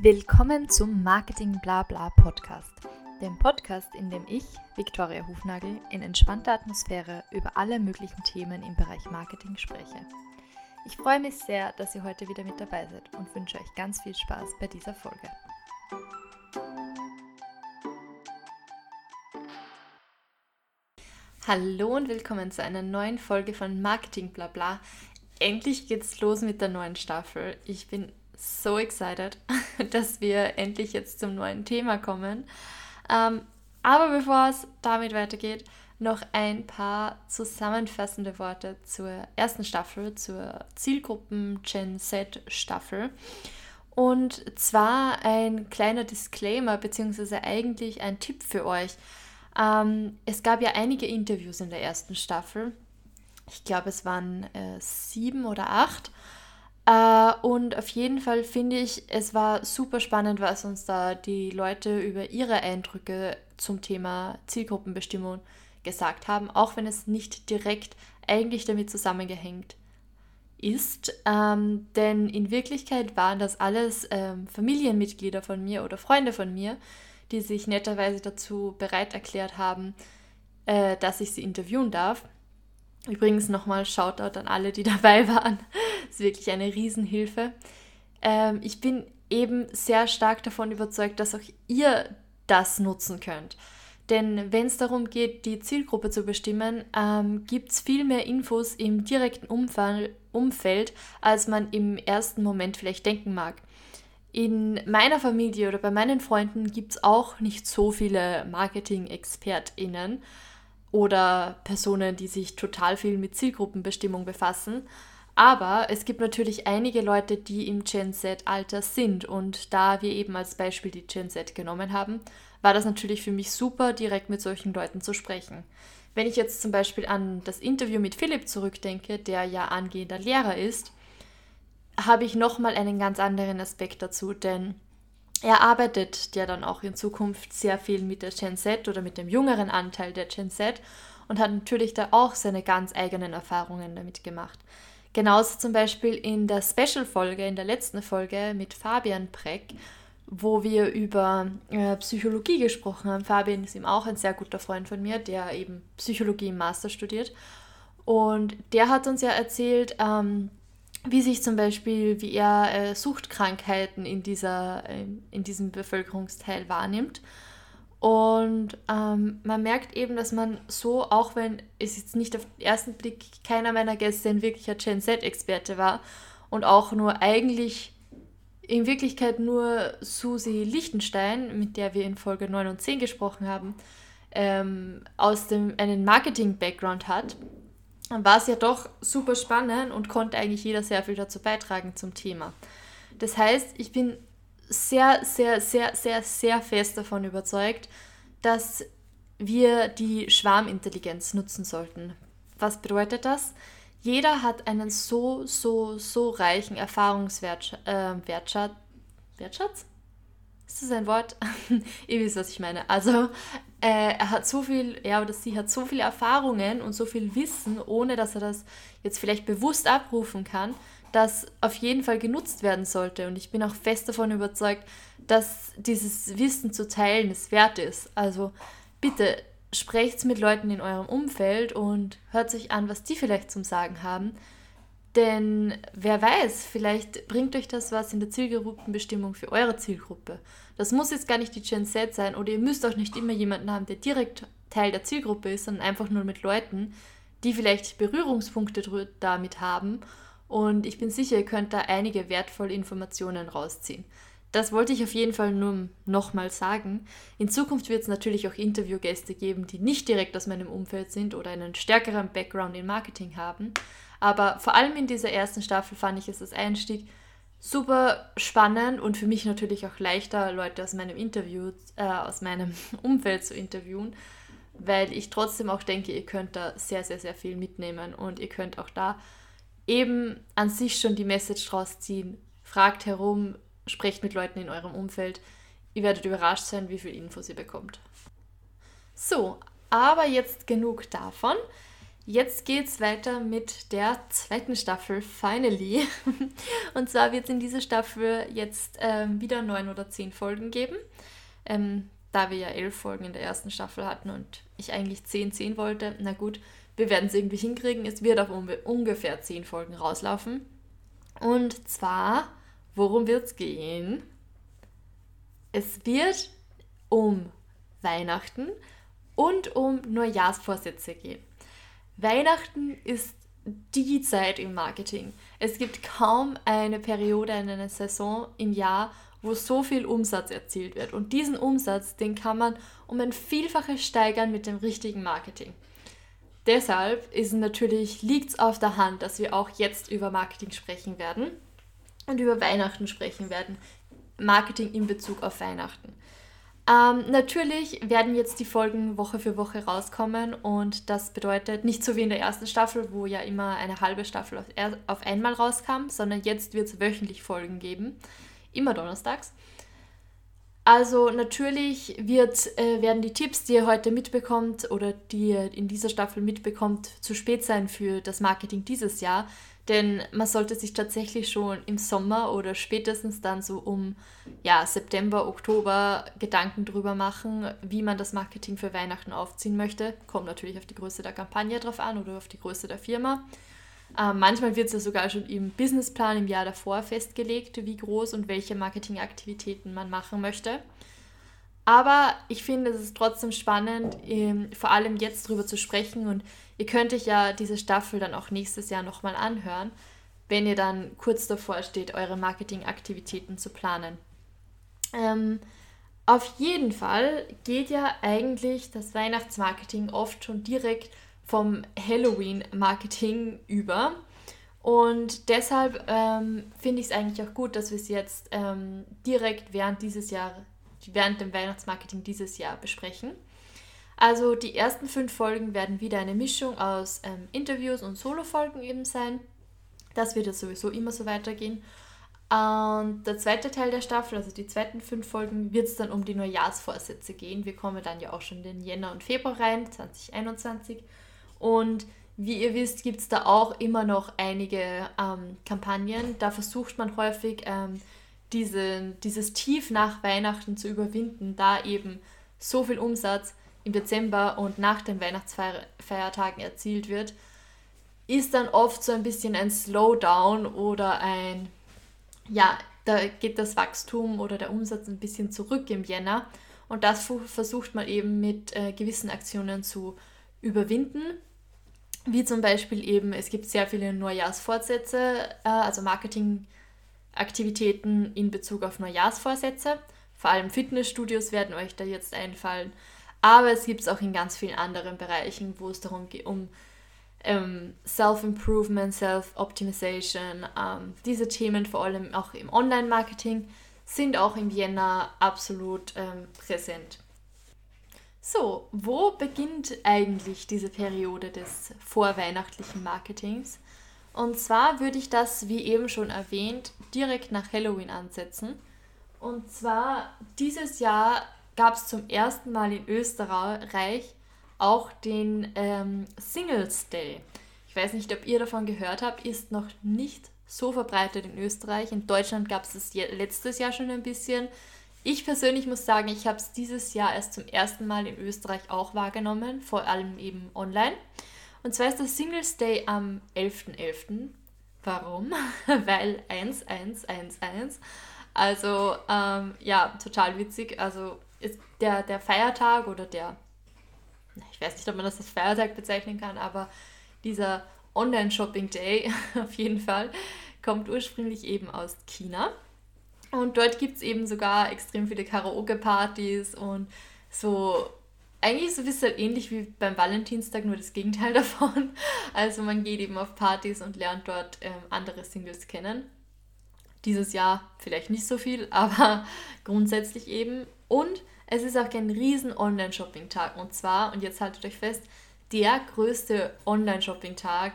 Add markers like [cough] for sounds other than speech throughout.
Willkommen zum Marketing Blabla Podcast, dem Podcast, in dem ich, Viktoria Hufnagel, in entspannter Atmosphäre über alle möglichen Themen im Bereich Marketing spreche. Ich freue mich sehr, dass ihr heute wieder mit dabei seid und wünsche euch ganz viel Spaß bei dieser Folge. Hallo und willkommen zu einer neuen Folge von Marketing Blabla. Endlich geht's los mit der neuen Staffel. Ich bin so excited, [laughs] dass wir endlich jetzt zum neuen Thema kommen. Ähm, aber bevor es damit weitergeht, noch ein paar zusammenfassende Worte zur ersten Staffel, zur Zielgruppen Gen Z Staffel. Und zwar ein kleiner Disclaimer, beziehungsweise eigentlich ein Tipp für euch. Ähm, es gab ja einige Interviews in der ersten Staffel. Ich glaube, es waren äh, sieben oder acht. Äh, und auf jeden Fall finde ich, es war super spannend, was uns da die Leute über ihre Eindrücke zum Thema Zielgruppenbestimmung gesagt haben, auch wenn es nicht direkt eigentlich damit zusammengehängt ist. Ähm, denn in Wirklichkeit waren das alles ähm, Familienmitglieder von mir oder Freunde von mir, die sich netterweise dazu bereit erklärt haben, äh, dass ich sie interviewen darf. Übrigens nochmal Shoutout an alle, die [laughs] dabei waren. Das ist wirklich eine Riesenhilfe. Ähm, ich bin eben sehr stark davon überzeugt, dass auch ihr das nutzen könnt. Denn wenn es darum geht, die Zielgruppe zu bestimmen, ähm, gibt es viel mehr Infos im direkten Umfall, Umfeld, als man im ersten Moment vielleicht denken mag. In meiner Familie oder bei meinen Freunden gibt es auch nicht so viele Marketing-ExpertInnen oder Personen, die sich total viel mit Zielgruppenbestimmung befassen. Aber es gibt natürlich einige Leute, die im Gen Z-Alter sind. Und da wir eben als Beispiel die Gen Z genommen haben, war das natürlich für mich super, direkt mit solchen Leuten zu sprechen. Wenn ich jetzt zum Beispiel an das Interview mit Philipp zurückdenke, der ja angehender Lehrer ist, habe ich nochmal einen ganz anderen Aspekt dazu, denn er arbeitet ja dann auch in Zukunft sehr viel mit der Gen Z oder mit dem jüngeren Anteil der Gen Z und hat natürlich da auch seine ganz eigenen Erfahrungen damit gemacht. Genauso zum Beispiel in der Special-Folge, in der letzten Folge mit Fabian Preck, wo wir über äh, Psychologie gesprochen haben. Fabian ist ihm auch ein sehr guter Freund von mir, der eben Psychologie im Master studiert. Und der hat uns ja erzählt, ähm, wie sich zum Beispiel, wie er äh, Suchtkrankheiten in, dieser, äh, in diesem Bevölkerungsteil wahrnimmt. Und ähm, man merkt eben, dass man so, auch wenn es jetzt nicht auf den ersten Blick keiner meiner Gäste ein wirklicher Gen Z-Experte war und auch nur eigentlich in Wirklichkeit nur Susi Lichtenstein, mit der wir in Folge 9 und 10 gesprochen haben, ähm, aus dem einen Marketing-Background hat, war es ja doch super spannend und konnte eigentlich jeder sehr viel dazu beitragen zum Thema. Das heißt, ich bin sehr, sehr, sehr, sehr, sehr fest davon überzeugt, dass wir die Schwarmintelligenz nutzen sollten. Was bedeutet das? Jeder hat einen so, so, so reichen Erfahrungswertschatz. Äh, Wertschatz? Ist das ein Wort? [laughs] Ihr wisst, was ich meine. Also, äh, er hat so viel, er oder sie hat so viele Erfahrungen und so viel Wissen, ohne dass er das jetzt vielleicht bewusst abrufen kann, das auf jeden Fall genutzt werden sollte. Und ich bin auch fest davon überzeugt, dass dieses Wissen zu teilen es wert ist. Also bitte sprecht mit Leuten in eurem Umfeld und hört sich an, was die vielleicht zum Sagen haben. Denn wer weiß, vielleicht bringt euch das was in der Zielgruppenbestimmung für eure Zielgruppe. Das muss jetzt gar nicht die Gen Z sein oder ihr müsst auch nicht immer jemanden haben, der direkt Teil der Zielgruppe ist, sondern einfach nur mit Leuten, die vielleicht Berührungspunkte damit haben. Und ich bin sicher, ihr könnt da einige wertvolle Informationen rausziehen. Das wollte ich auf jeden Fall nur nochmal sagen. In Zukunft wird es natürlich auch Interviewgäste geben, die nicht direkt aus meinem Umfeld sind oder einen stärkeren Background in Marketing haben. Aber vor allem in dieser ersten Staffel fand ich es als Einstieg super spannend und für mich natürlich auch leichter, Leute aus meinem Interview, äh, aus meinem [laughs] Umfeld zu interviewen, weil ich trotzdem auch denke, ihr könnt da sehr, sehr, sehr viel mitnehmen und ihr könnt auch da eben an sich schon die Message draus ziehen. Fragt herum, sprecht mit Leuten in eurem Umfeld. Ihr werdet überrascht sein, wie viel Infos ihr bekommt. So, aber jetzt genug davon. Jetzt geht's weiter mit der zweiten Staffel, finally. [laughs] Und zwar wird es in dieser Staffel jetzt ähm, wieder neun oder zehn Folgen geben. Ähm, da wir ja elf Folgen in der ersten Staffel hatten und ich eigentlich zehn, zehn wollte, na gut, wir werden es irgendwie hinkriegen. Es wird auf ungefähr zehn Folgen rauslaufen. Und zwar, worum wird es gehen? Es wird um Weihnachten und um Neujahrsvorsätze gehen. Weihnachten ist die Zeit im Marketing. Es gibt kaum eine Periode in einer Saison im Jahr, wo so viel Umsatz erzielt wird. Und diesen Umsatz, den kann man um ein Vielfaches steigern mit dem richtigen Marketing. Deshalb ist natürlich, liegt es auf der Hand, dass wir auch jetzt über Marketing sprechen werden und über Weihnachten sprechen werden. Marketing in Bezug auf Weihnachten. Ähm, natürlich werden jetzt die Folgen Woche für Woche rauskommen und das bedeutet nicht so wie in der ersten Staffel, wo ja immer eine halbe Staffel auf, auf einmal rauskam, sondern jetzt wird es wöchentlich Folgen geben, immer donnerstags. Also natürlich wird, äh, werden die Tipps, die ihr heute mitbekommt oder die ihr in dieser Staffel mitbekommt, zu spät sein für das Marketing dieses Jahr. Denn man sollte sich tatsächlich schon im Sommer oder spätestens dann so um ja, September, Oktober Gedanken drüber machen, wie man das Marketing für Weihnachten aufziehen möchte. Kommt natürlich auf die Größe der Kampagne drauf an oder auf die Größe der Firma. Ähm, manchmal wird es ja sogar schon im Businessplan im Jahr davor festgelegt, wie groß und welche Marketingaktivitäten man machen möchte. Aber ich finde, es ist trotzdem spannend, ähm, vor allem jetzt drüber zu sprechen und Ihr könnt euch ja diese Staffel dann auch nächstes Jahr nochmal anhören, wenn ihr dann kurz davor steht, eure Marketingaktivitäten zu planen. Ähm, auf jeden Fall geht ja eigentlich das Weihnachtsmarketing oft schon direkt vom Halloween-Marketing über. Und deshalb ähm, finde ich es eigentlich auch gut, dass wir es jetzt ähm, direkt während dieses Jahr, während dem Weihnachtsmarketing dieses Jahr besprechen. Also die ersten fünf Folgen werden wieder eine Mischung aus ähm, Interviews und Solo-Folgen eben sein. Das wird ja sowieso immer so weitergehen. Und der zweite Teil der Staffel, also die zweiten fünf Folgen, wird es dann um die Neujahrsvorsätze gehen. Wir kommen dann ja auch schon in den Jänner und Februar rein, 2021. Und wie ihr wisst, gibt es da auch immer noch einige ähm, Kampagnen. Da versucht man häufig, ähm, diese, dieses Tief nach Weihnachten zu überwinden, da eben so viel Umsatz im Dezember und nach den Weihnachtsfeiertagen erzielt wird, ist dann oft so ein bisschen ein Slowdown oder ein, ja, da geht das Wachstum oder der Umsatz ein bisschen zurück im Jänner. Und das versucht man eben mit äh, gewissen Aktionen zu überwinden. Wie zum Beispiel eben, es gibt sehr viele Neujahrsvorsätze, äh, also Marketingaktivitäten in Bezug auf Neujahrsvorsätze. Vor allem Fitnessstudios werden euch da jetzt einfallen. Aber es gibt es auch in ganz vielen anderen Bereichen, wo es darum geht, um ähm, Self-Improvement, Self-Optimization. Ähm, diese Themen, vor allem auch im Online-Marketing, sind auch im Jänner absolut ähm, präsent. So, wo beginnt eigentlich diese Periode des vorweihnachtlichen Marketings? Und zwar würde ich das, wie eben schon erwähnt, direkt nach Halloween ansetzen. Und zwar dieses Jahr gab es zum ersten Mal in Österreich auch den ähm, Singles Day. Ich weiß nicht, ob ihr davon gehört habt, ist noch nicht so verbreitet in Österreich. In Deutschland gab es es letztes Jahr schon ein bisschen. Ich persönlich muss sagen, ich habe es dieses Jahr erst zum ersten Mal in Österreich auch wahrgenommen, vor allem eben online. Und zwar ist der Singles Day am 11.11. .11. Warum? [laughs] Weil 1111. Also ähm, ja, total witzig. Also ist der, der Feiertag oder der, ich weiß nicht, ob man das als Feiertag bezeichnen kann, aber dieser Online-Shopping-Day [laughs] auf jeden Fall kommt ursprünglich eben aus China. Und dort gibt es eben sogar extrem viele Karaoke-Partys und so, eigentlich so ein bisschen ähnlich wie beim Valentinstag, nur das Gegenteil [laughs] davon. Also man geht eben auf Partys und lernt dort ähm, andere Singles kennen. Dieses Jahr vielleicht nicht so viel, [laughs] aber grundsätzlich eben. Und es ist auch ein riesen Online-Shopping-Tag. Und zwar, und jetzt haltet euch fest, der größte Online-Shopping-Tag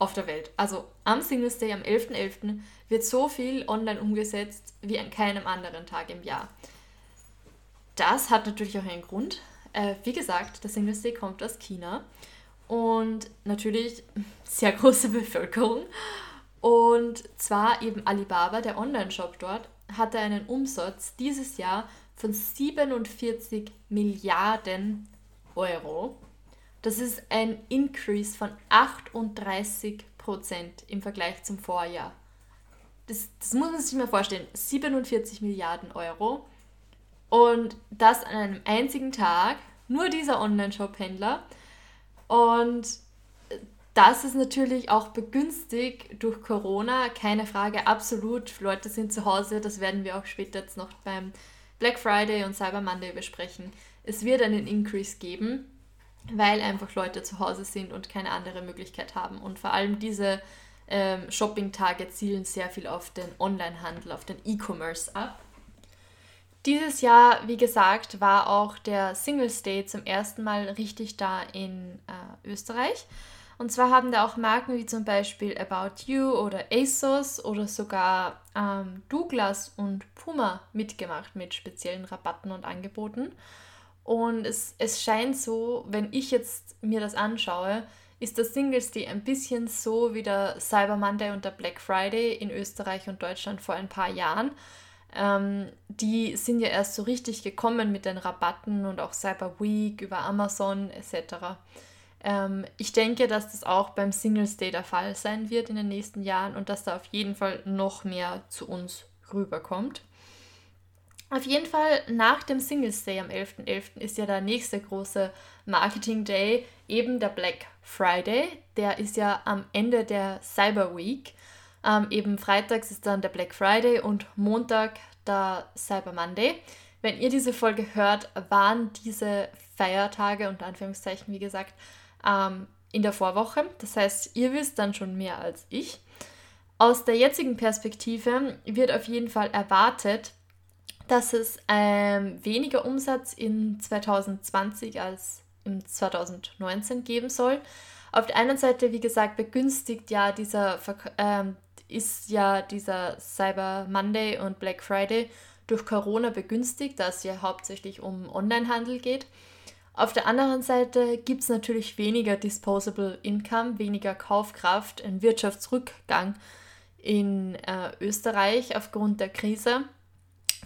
auf der Welt. Also am Singles Day, am 11.11. .11. wird so viel online umgesetzt wie an keinem anderen Tag im Jahr. Das hat natürlich auch einen Grund. Äh, wie gesagt, der Singles Day kommt aus China. und natürlich sehr große [laughs] Bevölkerung. Und zwar eben Alibaba, der Online-Shop dort, hatte einen Umsatz dieses Jahr von 47 Milliarden Euro. Das ist ein Increase von 38 Prozent im Vergleich zum Vorjahr. Das, das muss man sich mal vorstellen. 47 Milliarden Euro. Und das an einem einzigen Tag. Nur dieser Online-Shop-Händler. Und das ist natürlich auch begünstigt durch Corona, keine Frage, absolut. Leute sind zu Hause, das werden wir auch später jetzt noch beim Black Friday und Cyber Monday besprechen. Es wird einen Increase geben, weil einfach Leute zu Hause sind und keine andere Möglichkeit haben. Und vor allem diese ähm, Shopping-Tage zielen sehr viel auf den Online-Handel, auf den E-Commerce ab. Dieses Jahr, wie gesagt, war auch der Singles Day zum ersten Mal richtig da in äh, Österreich. Und zwar haben da auch Marken wie zum Beispiel About You oder ASOS oder sogar ähm, Douglas und Puma mitgemacht mit speziellen Rabatten und Angeboten. Und es, es scheint so, wenn ich jetzt mir das anschaue, ist das Singles Day ein bisschen so wie der Cyber Monday und der Black Friday in Österreich und Deutschland vor ein paar Jahren. Ähm, die sind ja erst so richtig gekommen mit den Rabatten und auch Cyber Week über Amazon etc. Ähm, ich denke, dass das auch beim Singles Day der Fall sein wird in den nächsten Jahren und dass da auf jeden Fall noch mehr zu uns rüberkommt. Auf jeden Fall nach dem Singles Day am 11.11. .11. ist ja der nächste große Marketing Day, eben der Black Friday. Der ist ja am Ende der Cyber Week. Ähm, eben freitags ist dann der Black Friday und Montag der Cyber Monday. Wenn ihr diese Folge hört, waren diese Feiertage, unter Anführungszeichen, wie gesagt, ähm, in der Vorwoche. Das heißt, ihr wisst dann schon mehr als ich. Aus der jetzigen Perspektive wird auf jeden Fall erwartet, dass es ähm, weniger Umsatz in 2020 als im 2019 geben soll. Auf der einen Seite, wie gesagt, begünstigt ja dieser ähm, ist ja dieser Cyber Monday und Black Friday durch Corona begünstigt, da es ja hauptsächlich um Onlinehandel geht. Auf der anderen Seite gibt es natürlich weniger Disposable Income, weniger Kaufkraft, einen Wirtschaftsrückgang in äh, Österreich aufgrund der Krise.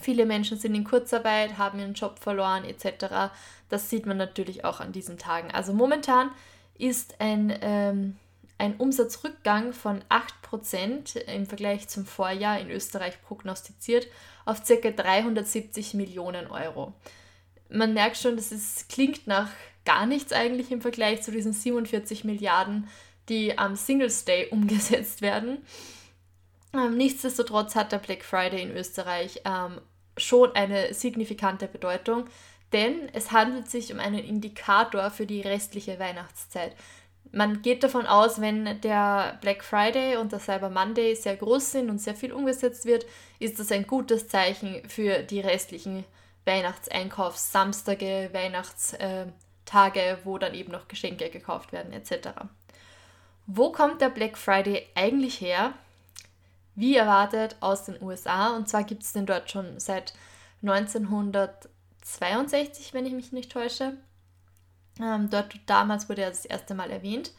Viele Menschen sind in Kurzarbeit, haben ihren Job verloren etc. Das sieht man natürlich auch an diesen Tagen. Also momentan ist ein ähm, ein Umsatzrückgang von 8% im Vergleich zum Vorjahr in Österreich prognostiziert auf ca. 370 Millionen Euro. Man merkt schon, dass es klingt nach gar nichts eigentlich im Vergleich zu diesen 47 Milliarden, die am Singles Day umgesetzt werden. Ähm, nichtsdestotrotz hat der Black Friday in Österreich ähm, schon eine signifikante Bedeutung, denn es handelt sich um einen Indikator für die restliche Weihnachtszeit man geht davon aus, wenn der Black Friday und der Cyber Monday sehr groß sind und sehr viel umgesetzt wird, ist das ein gutes Zeichen für die restlichen Weihnachtseinkaufssamstage, Weihnachtstage, wo dann eben noch Geschenke gekauft werden etc. Wo kommt der Black Friday eigentlich her? Wie erwartet aus den USA und zwar gibt es den dort schon seit 1962, wenn ich mich nicht täusche. Ähm, dort damals wurde er das erste Mal erwähnt.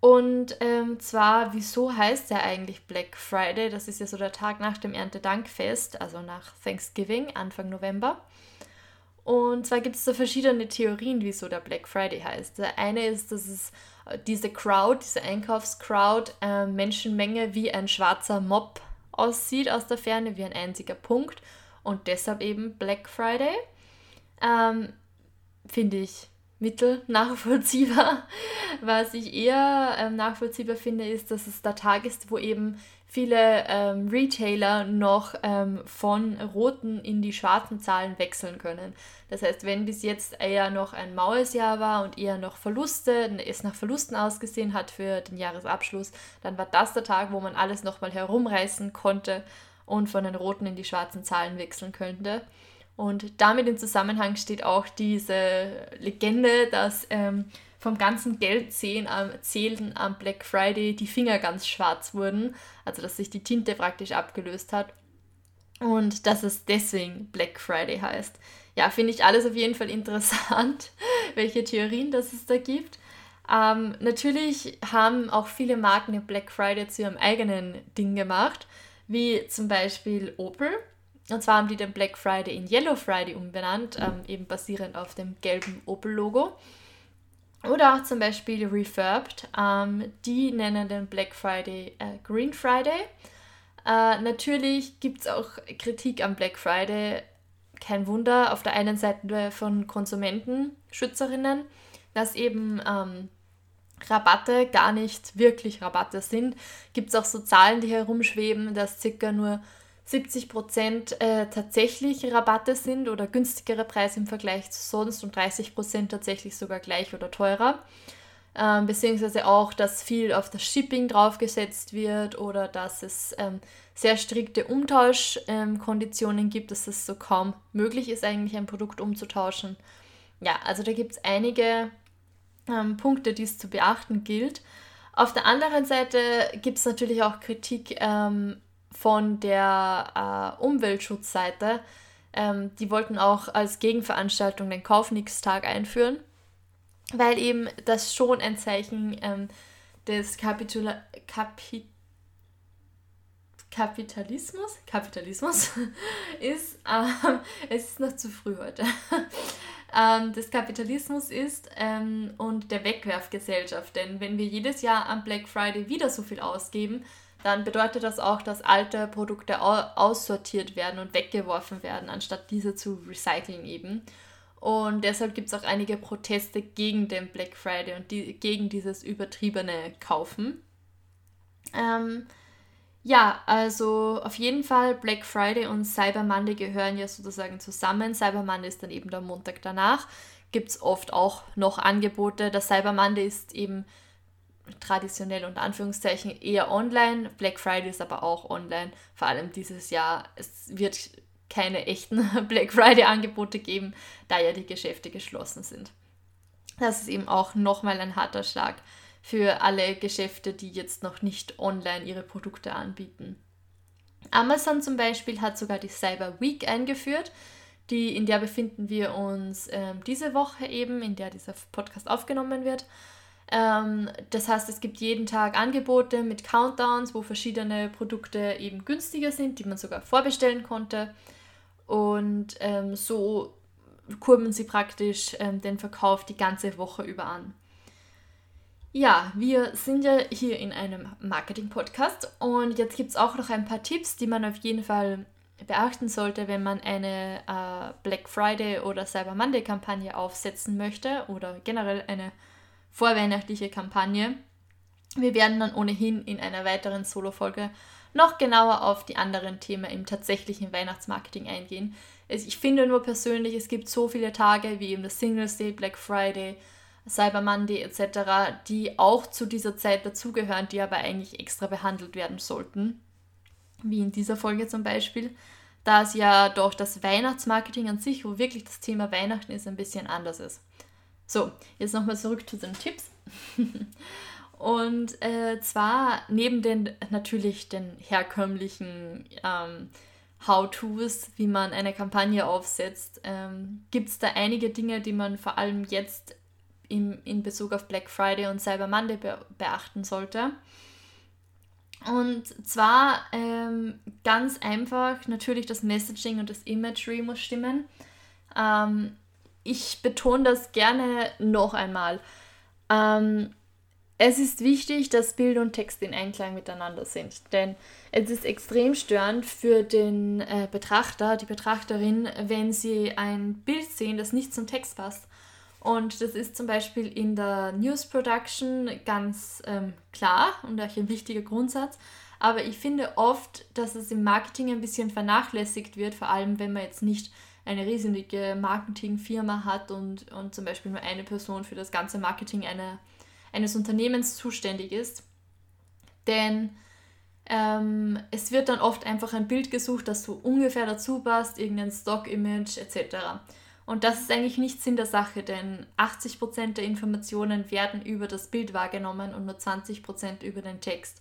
Und ähm, zwar, wieso heißt er eigentlich Black Friday? Das ist ja so der Tag nach dem Erntedankfest, also nach Thanksgiving, Anfang November. Und zwar gibt es da verschiedene Theorien, wieso der Black Friday heißt. Der eine ist, dass es diese Crowd, diese Einkaufscrowd, äh, Menschenmenge wie ein schwarzer Mob aussieht aus der Ferne, wie ein einziger Punkt. Und deshalb eben Black Friday. Ähm, Finde ich mittel nachvollziehbar. [laughs] Was ich eher ähm, nachvollziehbar finde, ist, dass es der Tag ist, wo eben viele ähm, Retailer noch ähm, von roten in die schwarzen Zahlen wechseln können. Das heißt, wenn bis jetzt eher noch ein maues Jahr war und eher noch Verluste, es nach Verlusten ausgesehen hat für den Jahresabschluss, dann war das der Tag, wo man alles nochmal herumreißen konnte und von den roten in die schwarzen Zahlen wechseln könnte. Und damit in Zusammenhang steht auch diese Legende, dass ähm, vom ganzen am, Zählen am Black Friday die Finger ganz schwarz wurden, also dass sich die Tinte praktisch abgelöst hat und dass es deswegen Black Friday heißt. Ja, finde ich alles auf jeden Fall interessant, [laughs] welche Theorien das es da gibt. Ähm, natürlich haben auch viele Marken den Black Friday zu ihrem eigenen Ding gemacht, wie zum Beispiel Opel. Und zwar haben die den Black Friday in Yellow Friday umbenannt, ähm, eben basierend auf dem gelben Opel-Logo. Oder auch zum Beispiel Refurbed, ähm, die nennen den Black Friday äh, Green Friday. Äh, natürlich gibt es auch Kritik am Black Friday. Kein Wunder, auf der einen Seite von Konsumentenschützerinnen, dass eben ähm, Rabatte gar nicht wirklich Rabatte sind. Gibt es auch so Zahlen, die herumschweben, dass circa nur 70 Prozent äh, tatsächlich Rabatte sind oder günstigere Preise im Vergleich zu sonst und 30 Prozent tatsächlich sogar gleich oder teurer. Ähm, beziehungsweise auch, dass viel auf das Shipping draufgesetzt wird oder dass es ähm, sehr strikte Umtauschkonditionen ähm, gibt, dass es so kaum möglich ist, eigentlich ein Produkt umzutauschen. Ja, also da gibt es einige ähm, Punkte, die es zu beachten gilt. Auf der anderen Seite gibt es natürlich auch Kritik ähm, von der äh, Umweltschutzseite. Ähm, die wollten auch als Gegenveranstaltung den Kaufnix-Tag einführen, weil eben das schon ein Zeichen ähm, des Kapitula Kapit Kapitalismus, Kapitalismus [laughs] ist, ähm, es ist noch zu früh heute, [laughs] ähm, des Kapitalismus ist ähm, und der Wegwerfgesellschaft. Denn wenn wir jedes Jahr am Black Friday wieder so viel ausgeben, dann bedeutet das auch, dass alte Produkte aussortiert werden und weggeworfen werden, anstatt diese zu recyceln eben. Und deshalb gibt es auch einige Proteste gegen den Black Friday und die, gegen dieses übertriebene Kaufen. Ähm, ja, also auf jeden Fall Black Friday und Cyber Monday gehören ja sozusagen zusammen. Cyber Monday ist dann eben der Montag danach. Gibt es oft auch noch Angebote. Der Cyber Monday ist eben traditionell unter Anführungszeichen eher online. Black Friday ist aber auch online. Vor allem dieses Jahr. Es wird keine echten [laughs] Black Friday-Angebote geben, da ja die Geschäfte geschlossen sind. Das ist eben auch nochmal ein harter Schlag für alle Geschäfte, die jetzt noch nicht online ihre Produkte anbieten. Amazon zum Beispiel hat sogar die Cyber Week eingeführt. Die, in der befinden wir uns äh, diese Woche eben, in der dieser Podcast aufgenommen wird. Ähm, das heißt, es gibt jeden Tag Angebote mit Countdowns, wo verschiedene Produkte eben günstiger sind, die man sogar vorbestellen konnte. Und ähm, so kurbeln sie praktisch ähm, den Verkauf die ganze Woche über an. Ja, wir sind ja hier in einem Marketing-Podcast und jetzt gibt es auch noch ein paar Tipps, die man auf jeden Fall beachten sollte, wenn man eine äh, Black Friday oder Cyber Monday-Kampagne aufsetzen möchte oder generell eine vorweihnachtliche Kampagne. Wir werden dann ohnehin in einer weiteren Solo-Folge noch genauer auf die anderen Themen im tatsächlichen Weihnachtsmarketing eingehen. Ich finde nur persönlich, es gibt so viele Tage wie eben das Singles Day, Black Friday, Cyber Monday etc., die auch zu dieser Zeit dazugehören, die aber eigentlich extra behandelt werden sollten. Wie in dieser Folge zum Beispiel, da es ja doch das Weihnachtsmarketing an sich, wo wirklich das Thema Weihnachten ist, ein bisschen anders ist. So, jetzt nochmal zurück zu den Tipps. [laughs] Und äh, zwar neben den natürlich den herkömmlichen ähm, How-Tos, wie man eine Kampagne aufsetzt, ähm, gibt es da einige Dinge, die man vor allem jetzt im, in Bezug auf Black Friday und Cyber Monday be beachten sollte. Und zwar ähm, ganz einfach, natürlich das Messaging und das Imagery muss stimmen. Ähm, ich betone das gerne noch einmal. Ähm, es ist wichtig, dass Bild und Text in Einklang miteinander sind, denn es ist extrem störend für den äh, Betrachter, die Betrachterin, wenn sie ein Bild sehen, das nicht zum Text passt. Und das ist zum Beispiel in der News Production ganz ähm, klar und auch ein wichtiger Grundsatz. Aber ich finde oft, dass es im Marketing ein bisschen vernachlässigt wird, vor allem wenn man jetzt nicht eine riesige Marketingfirma hat und, und zum Beispiel nur eine Person für das ganze Marketing eine, eines Unternehmens zuständig ist. Denn ähm, es wird dann oft einfach ein Bild gesucht, das so ungefähr dazu passt, irgendein Stock-Image etc. Und das ist eigentlich nicht Sinn der Sache, denn 80% der Informationen werden über das Bild wahrgenommen und nur 20% über den Text.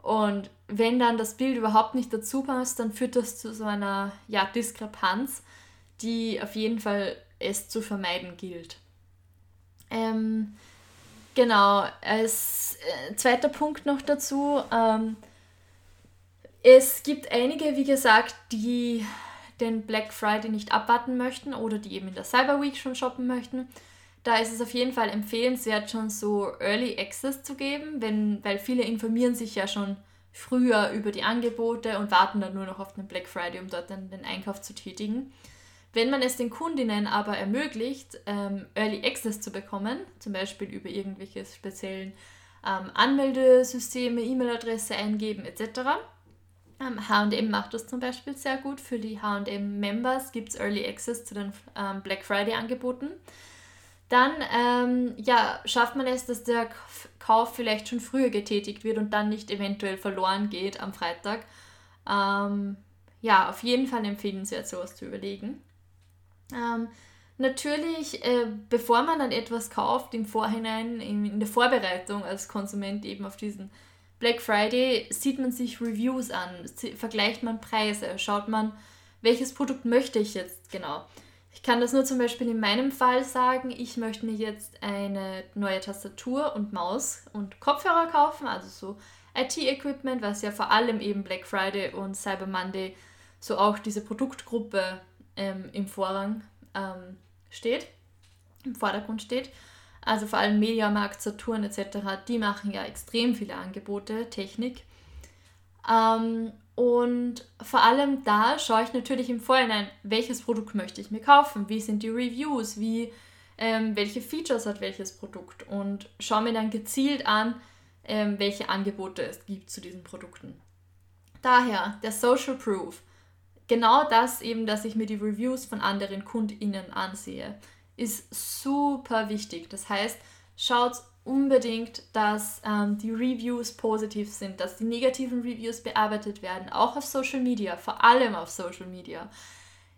Und wenn dann das Bild überhaupt nicht dazu passt, dann führt das zu so einer ja, Diskrepanz, die auf jeden Fall es zu vermeiden gilt. Ähm, Genau, als äh, zweiter Punkt noch dazu. Ähm, es gibt einige, wie gesagt, die den Black Friday nicht abwarten möchten oder die eben in der Cyber Week schon shoppen möchten. Da ist es auf jeden Fall empfehlenswert, schon so Early Access zu geben, wenn, weil viele informieren sich ja schon früher über die Angebote und warten dann nur noch auf den Black Friday, um dort dann den Einkauf zu tätigen. Wenn man es den Kundinnen aber ermöglicht, ähm, Early Access zu bekommen, zum Beispiel über irgendwelche speziellen ähm, Anmeldesysteme, E-Mail-Adresse eingeben etc., HM macht das zum Beispiel sehr gut. Für die HM-Members gibt es Early Access zu den ähm, Black Friday-Angeboten. Dann ähm, ja, schafft man es, dass der Kauf vielleicht schon früher getätigt wird und dann nicht eventuell verloren geht am Freitag. Ähm, ja, auf jeden Fall empfehlenswert, sowas zu überlegen. Ähm, natürlich, äh, bevor man dann etwas kauft, im Vorhinein, in, in, der Vorbereitung als Konsument eben auf diesen Black Friday, sieht man sich Reviews an, vergleicht man Preise, schaut man, welches Produkt möchte ich jetzt genau. Ich kann das nur zum Beispiel in meinem Fall sagen, ich möchte mir jetzt eine neue Tastatur und Maus und Kopfhörer kaufen, also so IT-Equipment, was ja vor allem eben Black Friday und Cyber Monday so auch diese Produktgruppe ähm, im Vorrang ähm, steht, im Vordergrund steht. Also vor allem Mediamarkt, Saturn etc., die machen ja extrem viele Angebote, Technik. Ähm, und vor allem da schaue ich natürlich im Vorhinein, welches Produkt möchte ich mir kaufen, wie sind die Reviews, wie, ähm, welche Features hat welches Produkt und schaue mir dann gezielt an, ähm, welche Angebote es gibt zu diesen Produkten. Daher der Social Proof genau das eben, dass ich mir die Reviews von anderen KundInnen ansehe, ist super wichtig. Das heißt, schaut unbedingt, dass ähm, die Reviews positiv sind, dass die negativen Reviews bearbeitet werden, auch auf Social Media, vor allem auf Social Media.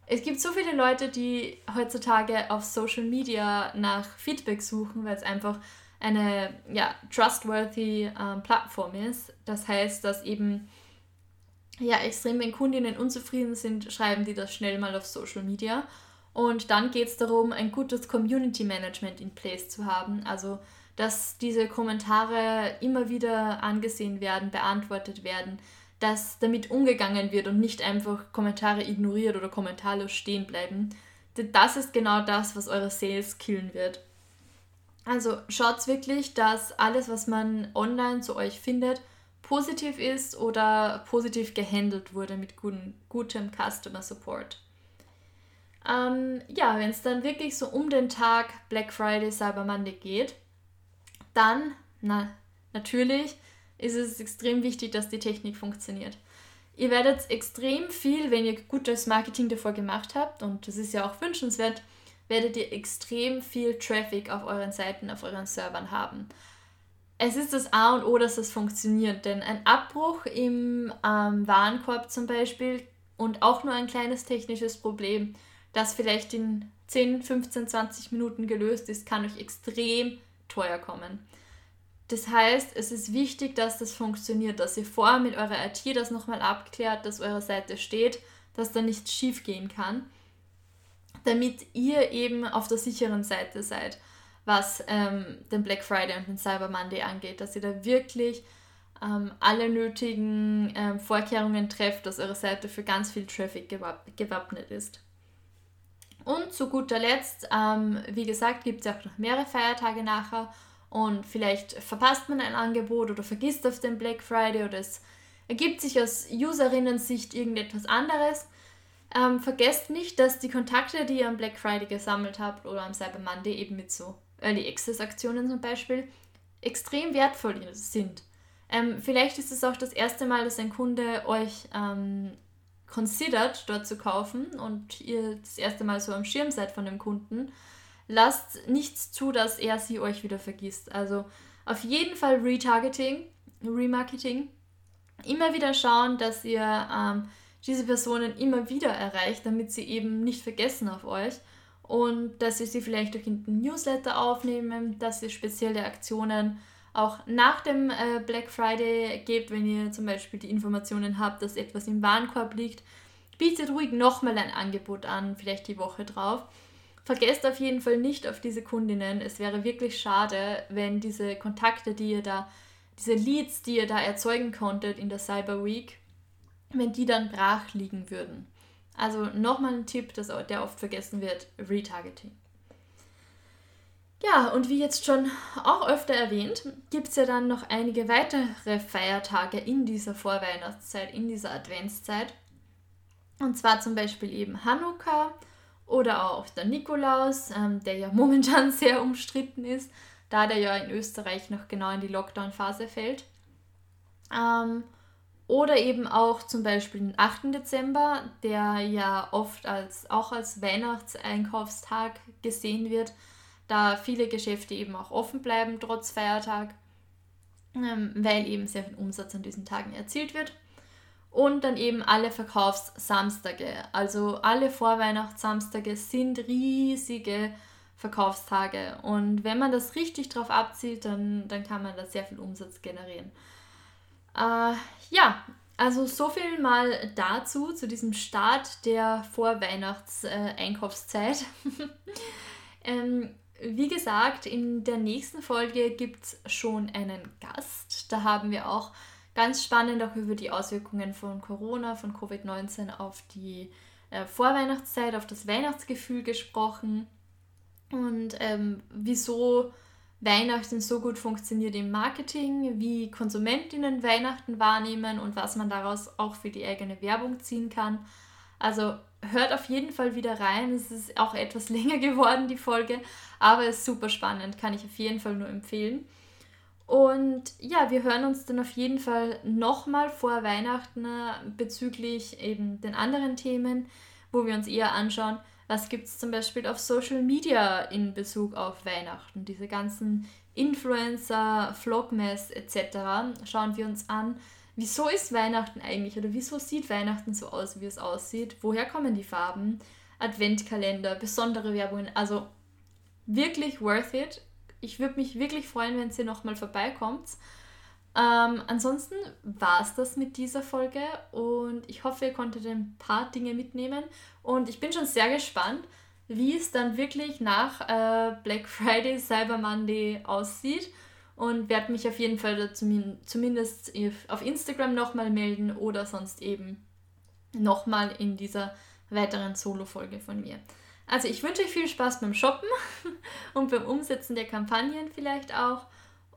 Es gibt so viele Leute, die heutzutage auf Social Media nach Feedback suchen, weil es einfach eine ja, trustworthy ähm, Plattform ist. Das heißt, dass eben ja, extrem, wenn Kundinnen unzufrieden sind, schreiben die das schnell mal auf Social Media. Und dann geht es darum, ein gutes Community Management in place zu haben. Also, dass diese Kommentare immer wieder angesehen werden, beantwortet werden, dass damit umgegangen wird und nicht einfach Kommentare ignoriert oder kommentarlos stehen bleiben. Denn das ist genau das, was eure Sales killen wird. Also schaut wirklich, dass alles, was man online zu euch findet, positiv ist oder positiv gehandelt wurde mit guten, gutem Customer Support. Ähm, ja, wenn es dann wirklich so um den Tag Black Friday, Cyber Monday geht, dann, na, natürlich ist es extrem wichtig, dass die Technik funktioniert. Ihr werdet extrem viel, wenn ihr gutes Marketing davor gemacht habt, und das ist ja auch wünschenswert, werdet ihr extrem viel Traffic auf euren Seiten, auf euren Servern haben es ist das A und O, dass das funktioniert. Denn ein Abbruch im ähm, Warenkorb zum Beispiel und auch nur ein kleines technisches Problem, das vielleicht in 10, 15, 20 Minuten gelöst ist, kann euch extrem teuer kommen. Das heißt, es ist wichtig, dass das funktioniert, dass ihr vorher mit eurer IT das nochmal abklärt, dass eure Seite steht, dass da nichts schief gehen kann, damit ihr eben auf der sicheren Seite seid was ähm, den Black Friday und den Cyber Monday angeht, dass ihr da wirklich ähm, alle nötigen ähm, Vorkehrungen trefft, dass eure Seite für ganz viel Traffic gewapp gewappnet ist. Und zu guter Letzt, ähm, wie gesagt, gibt es auch noch mehrere Feiertage nachher und vielleicht verpasst man ein Angebot oder vergisst auf den Black Friday oder es ergibt sich aus Userinnen-Sicht irgendetwas anderes. Ähm, vergesst nicht, dass die Kontakte, die ihr am Black Friday gesammelt habt oder am Cyber Monday eben mit so Early Access Aktionen zum Beispiel, extrem wertvoll sind. Ähm, vielleicht ist es auch das erste Mal, dass ein Kunde euch ähm, considert, dort zu kaufen und ihr das erste Mal so am Schirm seid von dem Kunden. Lasst nichts zu, dass er sie euch wieder vergisst. Also auf jeden Fall Retargeting, Remarketing. Immer wieder schauen, dass ihr ähm, diese Personen immer wieder erreicht, damit sie eben nicht vergessen auf euch und dass ihr sie vielleicht auch in den Newsletter aufnehmen, dass ihr spezielle Aktionen auch nach dem äh, Black Friday gebt, wenn ihr zum Beispiel die Informationen habt, dass etwas im Warenkorb liegt. Bietet ruhig nochmal ein Angebot an, vielleicht die Woche drauf. vergesst auf jeden Fall nicht auf diese Kundinnen. Es wäre wirklich schade, wenn diese Kontakte, die ihr da, diese Leads, die ihr da erzeugen konntet in der Cyber Week, wenn die dann brach liegen würden. Also nochmal ein Tipp, das, der oft vergessen wird, Retargeting. Ja, und wie jetzt schon auch öfter erwähnt, gibt es ja dann noch einige weitere Feiertage in dieser Vorweihnachtszeit, in dieser Adventszeit. Und zwar zum Beispiel eben Hanukkah oder auch der Nikolaus, ähm, der ja [laughs] momentan sehr umstritten ist, da der ja in Österreich noch genau in die Lockdown-Phase fällt. Ähm, oder eben auch zum Beispiel den 8. Dezember, der ja oft als, auch als Weihnachtseinkaufstag gesehen wird, da viele Geschäfte eben auch offen bleiben trotz Feiertag, ähm, weil eben sehr viel Umsatz an diesen Tagen erzielt wird. Und dann eben alle Verkaufssamstage. Also alle Vorweihnachtssamstage sind riesige Verkaufstage. Und wenn man das richtig drauf abzielt, dann, dann kann man da sehr viel Umsatz generieren. Äh, ja, also so viel mal dazu, zu diesem Start der Vorweihnachts-Einkaufszeit. Äh, [laughs] ähm, wie gesagt, in der nächsten Folge gibt es schon einen Gast. Da haben wir auch ganz spannend auch über die Auswirkungen von Corona, von Covid-19 auf die äh, Vorweihnachtszeit, auf das Weihnachtsgefühl gesprochen und ähm, wieso Weihnachten so gut funktioniert im Marketing, wie Konsumentinnen Weihnachten wahrnehmen und was man daraus auch für die eigene Werbung ziehen kann. Also hört auf jeden Fall wieder rein. Es ist auch etwas [laughs] länger geworden, die Folge, aber es ist super spannend, kann ich auf jeden Fall nur empfehlen. Und ja, wir hören uns dann auf jeden Fall nochmal vor Weihnachten bezüglich eben den anderen Themen, wo wir uns eher anschauen, was gibt es zum Beispiel auf Social Media in Bezug auf Weihnachten? Diese ganzen Influencer, Vlogmas etc. Schauen wir uns an, wieso ist Weihnachten eigentlich oder wieso sieht Weihnachten so aus, wie es aussieht? Woher kommen die Farben? Adventkalender, besondere Werbungen. Also wirklich worth it. Ich würde mich wirklich freuen, wenn ihr nochmal vorbeikommt. Ähm, ansonsten war es das mit dieser Folge und ich hoffe, ihr konntet ein paar Dinge mitnehmen. Und ich bin schon sehr gespannt, wie es dann wirklich nach äh, Black Friday, Cyber Monday aussieht. Und werde mich auf jeden Fall zumindest auf Instagram nochmal melden oder sonst eben nochmal in dieser weiteren Solo-Folge von mir. Also ich wünsche euch viel Spaß beim Shoppen [laughs] und beim Umsetzen der Kampagnen vielleicht auch